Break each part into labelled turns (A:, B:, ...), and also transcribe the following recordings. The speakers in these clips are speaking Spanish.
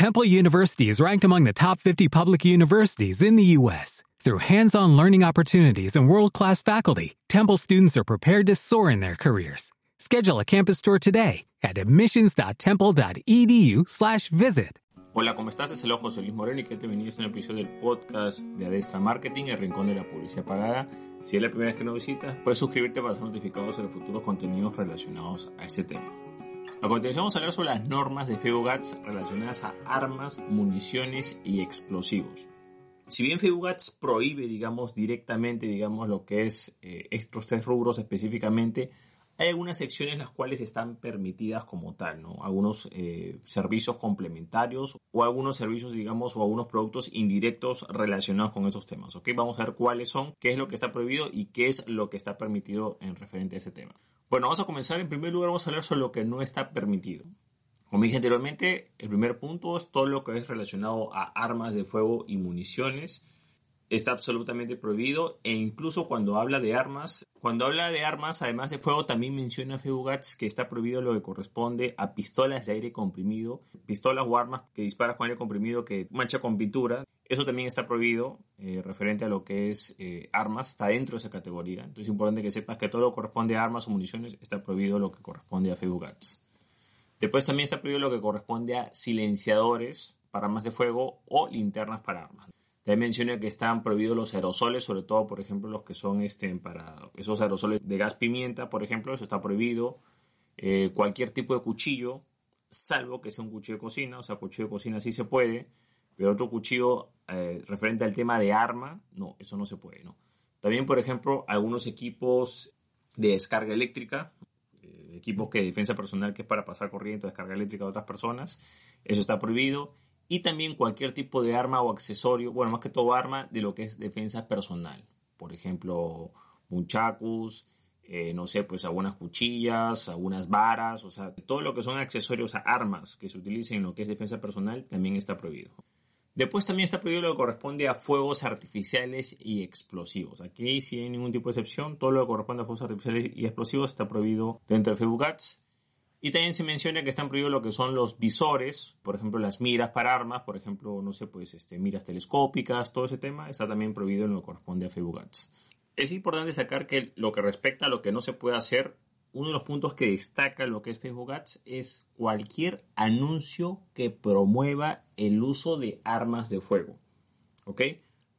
A: Temple University is ranked among the top 50 public universities in the U.S. Through hands-on learning opportunities and world-class faculty, Temple students are prepared to soar in their careers. Schedule a campus tour today at admissions.temple.edu/visit.
B: Hola, ¿cómo estás? Es el José Luis Moreno y que te bienvenidos a un episodio del podcast de Adestra Marketing, el rincón de la publicidad pagada. Si es la primera vez que nos visitas, puedes suscribirte para ser notificado sobre futuros contenidos relacionados a este tema. A continuación vamos a hablar sobre las normas de Facebook Ads relacionadas a armas, municiones y explosivos. Si bien Facebook Ads prohíbe, digamos, directamente, digamos, lo que es eh, estos tres rubros específicamente, hay algunas secciones las cuales están permitidas como tal, ¿no? Algunos eh, servicios complementarios o algunos servicios, digamos, o algunos productos indirectos relacionados con esos temas, ¿ok? Vamos a ver cuáles son, qué es lo que está prohibido y qué es lo que está permitido en referente a ese tema. Bueno, vamos a comenzar. En primer lugar, vamos a hablar sobre lo que no está permitido. Como dije anteriormente, el primer punto es todo lo que es relacionado a armas de fuego y municiones. Está absolutamente prohibido e incluso cuando habla de armas, cuando habla de armas, además de fuego, también menciona FEUGATS que está prohibido lo que corresponde a pistolas de aire comprimido, pistolas o armas que disparan con aire comprimido que mancha con pintura. Eso también está prohibido eh, referente a lo que es eh, armas, está dentro de esa categoría. Entonces es importante que sepas que todo lo que corresponde a armas o municiones está prohibido lo que corresponde a FEUGATS. Después también está prohibido lo que corresponde a silenciadores para armas de fuego o linternas para armas. También menciona que están prohibidos los aerosoles, sobre todo, por ejemplo, los que son este, para esos aerosoles de gas pimienta, por ejemplo, eso está prohibido. Eh, cualquier tipo de cuchillo, salvo que sea un cuchillo de cocina, o sea, cuchillo de cocina sí se puede, pero otro cuchillo eh, referente al tema de arma, no, eso no se puede. También, por ejemplo, algunos equipos de descarga eléctrica, eh, equipos que defensa personal que es para pasar corriente descarga eléctrica a otras personas, eso está prohibido y también cualquier tipo de arma o accesorio, bueno, más que todo arma de lo que es defensa personal. Por ejemplo, muchacos, eh, no sé, pues algunas cuchillas, algunas varas, o sea, todo lo que son accesorios a armas que se utilicen en lo que es defensa personal también está prohibido. Después también está prohibido lo que corresponde a fuegos artificiales y explosivos. Aquí, si hay ningún tipo de excepción, todo lo que corresponde a fuegos artificiales y explosivos está prohibido dentro de Facebook. Y también se menciona que están prohibidos lo que son los visores, por ejemplo, las miras para armas, por ejemplo, no sé, pues este, miras telescópicas, todo ese tema está también prohibido en lo que corresponde a Facebook Ads. Es importante sacar que lo que respecta a lo que no se puede hacer, uno de los puntos que destaca lo que es Facebook Ads es cualquier anuncio que promueva el uso de armas de fuego. ¿Ok?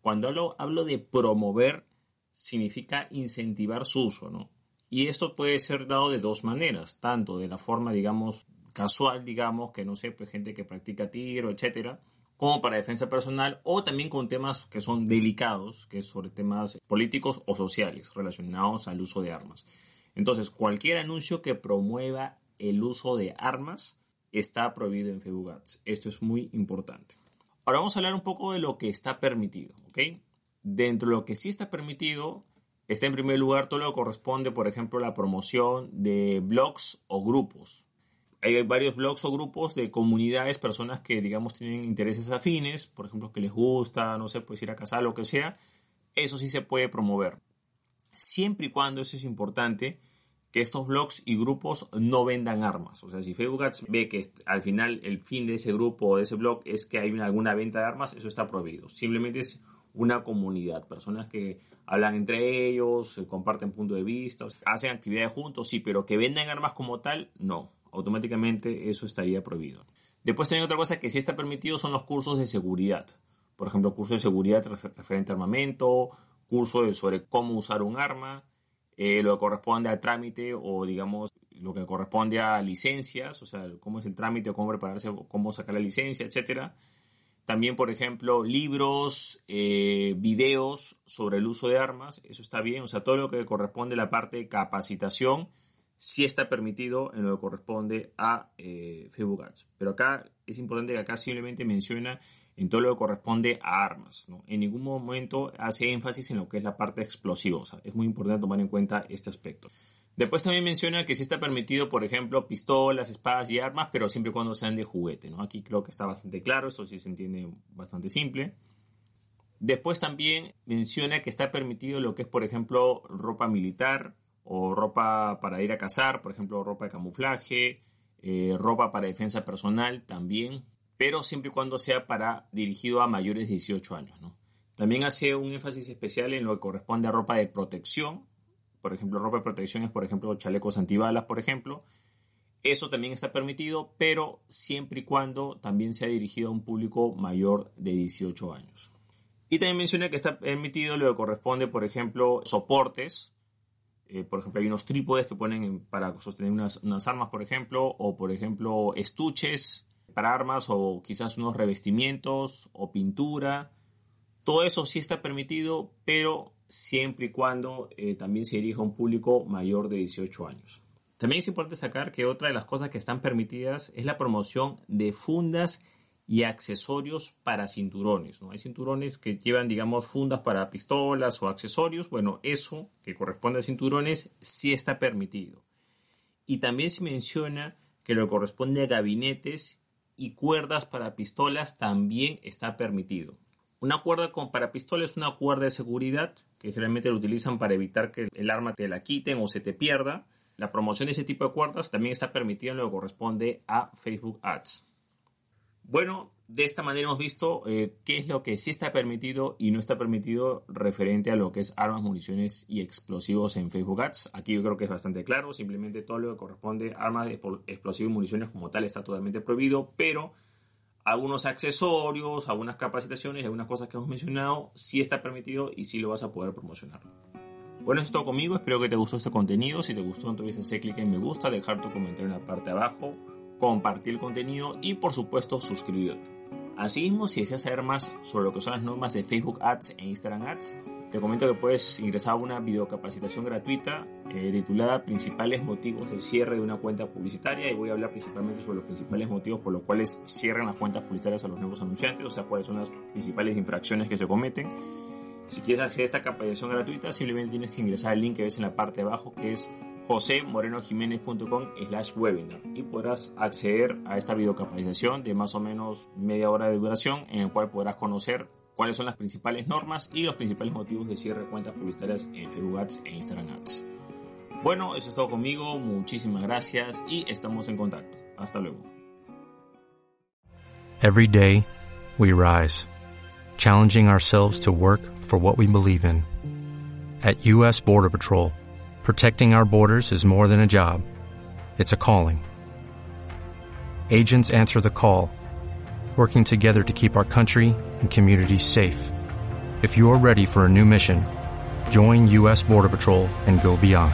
B: Cuando hablo, hablo de promover, significa incentivar su uso, ¿no? Y esto puede ser dado de dos maneras, tanto de la forma, digamos, casual, digamos, que no sé, pues gente que practica tiro, etcétera, como para defensa personal, o también con temas que son delicados, que es sobre temas políticos o sociales relacionados al uso de armas. Entonces, cualquier anuncio que promueva el uso de armas está prohibido en Facebook. Esto es muy importante. Ahora vamos a hablar un poco de lo que está permitido, ¿ok? Dentro de lo que sí está permitido, Está en primer lugar todo lo que corresponde, por ejemplo, la promoción de blogs o grupos. Hay varios blogs o grupos de comunidades, personas que, digamos, tienen intereses afines, por ejemplo, que les gusta, no sé, pues ir a casar, lo que sea. Eso sí se puede promover. Siempre y cuando, eso es importante, que estos blogs y grupos no vendan armas. O sea, si Facebook ve que al final el fin de ese grupo o de ese blog es que hay alguna venta de armas, eso está prohibido. Simplemente es una comunidad, personas que hablan entre ellos, comparten puntos de vista, hacen actividades juntos, sí, pero que venden armas como tal, no. Automáticamente eso estaría prohibido. Después también otra cosa que sí está permitido son los cursos de seguridad. Por ejemplo, cursos de seguridad referente a armamento, cursos sobre cómo usar un arma, eh, lo que corresponde al trámite o digamos lo que corresponde a licencias, o sea, cómo es el trámite, cómo prepararse, cómo sacar la licencia, etcétera. También, por ejemplo, libros, eh, videos sobre el uso de armas, eso está bien. O sea, todo lo que corresponde a la parte de capacitación sí está permitido en lo que corresponde a eh, Facebook Ads. Pero acá es importante que acá simplemente menciona en todo lo que corresponde a armas. ¿no? En ningún momento hace énfasis en lo que es la parte explosiva. O sea, es muy importante tomar en cuenta este aspecto. Después también menciona que sí está permitido, por ejemplo, pistolas, espadas y armas, pero siempre y cuando sean de juguete, ¿no? Aquí creo que está bastante claro, esto sí se entiende bastante simple. Después también menciona que está permitido lo que es, por ejemplo, ropa militar o ropa para ir a cazar, por ejemplo, ropa de camuflaje, eh, ropa para defensa personal también. pero siempre y cuando sea para dirigido a mayores de 18 años. También hace un énfasis especial en lo que corresponde a ropa de protección. Por ejemplo, ropa de protección es, por ejemplo, chalecos antibalas, por ejemplo. Eso también está permitido, pero siempre y cuando también sea dirigido a un público mayor de 18 años. Y también menciona que está permitido lo que corresponde, por ejemplo, soportes. Eh, por ejemplo, hay unos trípodes que ponen para sostener unas, unas armas, por ejemplo, o por ejemplo, estuches para armas o quizás unos revestimientos o pintura. Todo eso sí está permitido, pero siempre y cuando eh, también se dirija a un público mayor de 18 años. También es importante sacar que otra de las cosas que están permitidas es la promoción de fundas y accesorios para cinturones. ¿no? Hay cinturones que llevan, digamos, fundas para pistolas o accesorios. Bueno, eso que corresponde a cinturones sí está permitido. Y también se menciona que lo que corresponde a gabinetes y cuerdas para pistolas también está permitido. Una cuerda para pistola es una cuerda de seguridad que generalmente lo utilizan para evitar que el arma te la quiten o se te pierda. La promoción de ese tipo de cuerdas también está permitida en lo que corresponde a Facebook Ads. Bueno, de esta manera hemos visto eh, qué es lo que sí está permitido y no está permitido referente a lo que es armas, municiones y explosivos en Facebook Ads. Aquí yo creo que es bastante claro, simplemente todo lo que corresponde a armas, explosivos y municiones como tal está totalmente prohibido, pero algunos accesorios, algunas capacitaciones, algunas cosas que hemos mencionado, sí está permitido y sí lo vas a poder promocionar. Bueno, eso es todo conmigo, espero que te gustó este contenido, si te gustó entonces hacer clic en me gusta, dejar tu comentario en la parte de abajo, compartir el contenido y por supuesto suscribirte. Asimismo, si deseas saber más sobre lo que son las normas de Facebook Ads e Instagram Ads, te comento que puedes ingresar a una videocapacitación gratuita eh, titulada Principales motivos de cierre de una cuenta publicitaria y voy a hablar principalmente sobre los principales motivos por los cuales cierran las cuentas publicitarias a los nuevos anunciantes, o sea, cuáles son las principales infracciones que se cometen. Si quieres acceder a esta capacitación gratuita, simplemente tienes que ingresar al link que ves en la parte de abajo que es josemorenojiménez.com slash webinar y podrás acceder a esta videocapacitación de más o menos media hora de duración en el cual podrás conocer cuáles son las principales normas y los principales motivos de cierre de cuentas publicitarias en Facebook Ads e Instagram Ads. Bueno, eso es todo conmigo, muchísimas gracias y estamos en contacto. Hasta luego.
C: Every day we rise, challenging ourselves to work for what we believe in. At US Border Patrol, Protecting our borders is more than a job. It's a calling. Agents answer the call, working together to keep our country and communities safe. If you're ready for a new mission, join U.S. Border Patrol and go beyond.